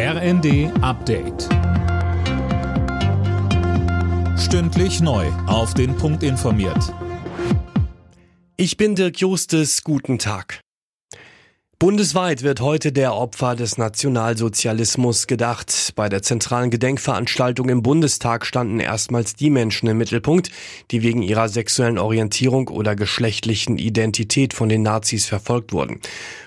RND Update. Stündlich neu. Auf den Punkt informiert. Ich bin Dirk Justes. Guten Tag. Bundesweit wird heute der Opfer des Nationalsozialismus gedacht. Bei der zentralen Gedenkveranstaltung im Bundestag standen erstmals die Menschen im Mittelpunkt, die wegen ihrer sexuellen Orientierung oder geschlechtlichen Identität von den Nazis verfolgt wurden.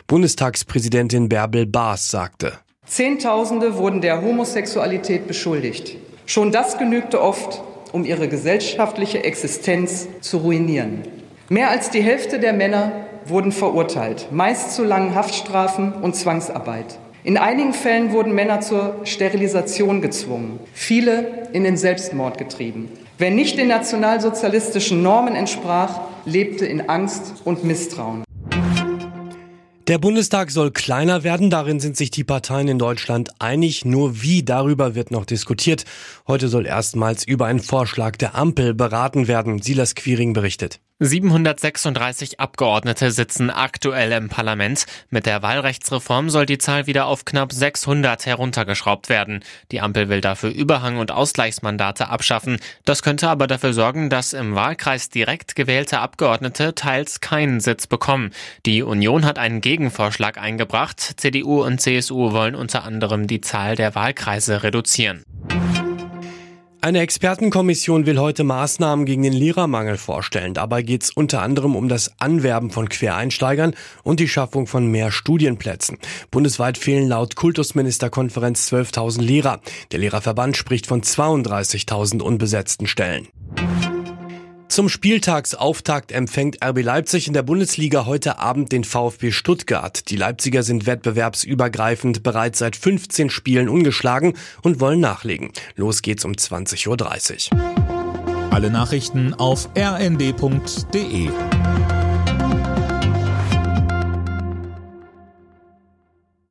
Bundestagspräsidentin Bärbel Baas sagte. Zehntausende wurden der Homosexualität beschuldigt. Schon das genügte oft, um ihre gesellschaftliche Existenz zu ruinieren. Mehr als die Hälfte der Männer wurden verurteilt, meist zu langen Haftstrafen und Zwangsarbeit. In einigen Fällen wurden Männer zur Sterilisation gezwungen, viele in den Selbstmord getrieben. Wer nicht den nationalsozialistischen Normen entsprach, lebte in Angst und Misstrauen. Der Bundestag soll kleiner werden, darin sind sich die Parteien in Deutschland einig, nur wie darüber wird noch diskutiert. Heute soll erstmals über einen Vorschlag der Ampel beraten werden, Silas Quiring berichtet. 736 Abgeordnete sitzen aktuell im Parlament. Mit der Wahlrechtsreform soll die Zahl wieder auf knapp 600 heruntergeschraubt werden. Die Ampel will dafür Überhang- und Ausgleichsmandate abschaffen. Das könnte aber dafür sorgen, dass im Wahlkreis direkt gewählte Abgeordnete teils keinen Sitz bekommen. Die Union hat einen Gegenvorschlag eingebracht. CDU und CSU wollen unter anderem die Zahl der Wahlkreise reduzieren. Eine Expertenkommission will heute Maßnahmen gegen den Lehrermangel vorstellen. Dabei geht es unter anderem um das Anwerben von Quereinsteigern und die Schaffung von mehr Studienplätzen. Bundesweit fehlen laut Kultusministerkonferenz 12.000 Lehrer. Der Lehrerverband spricht von 32.000 unbesetzten Stellen. Zum Spieltagsauftakt empfängt RB Leipzig in der Bundesliga heute Abend den VfB Stuttgart. Die Leipziger sind wettbewerbsübergreifend bereits seit 15 Spielen ungeschlagen und wollen nachlegen. Los geht's um 20.30 Uhr. Alle Nachrichten auf rnd.de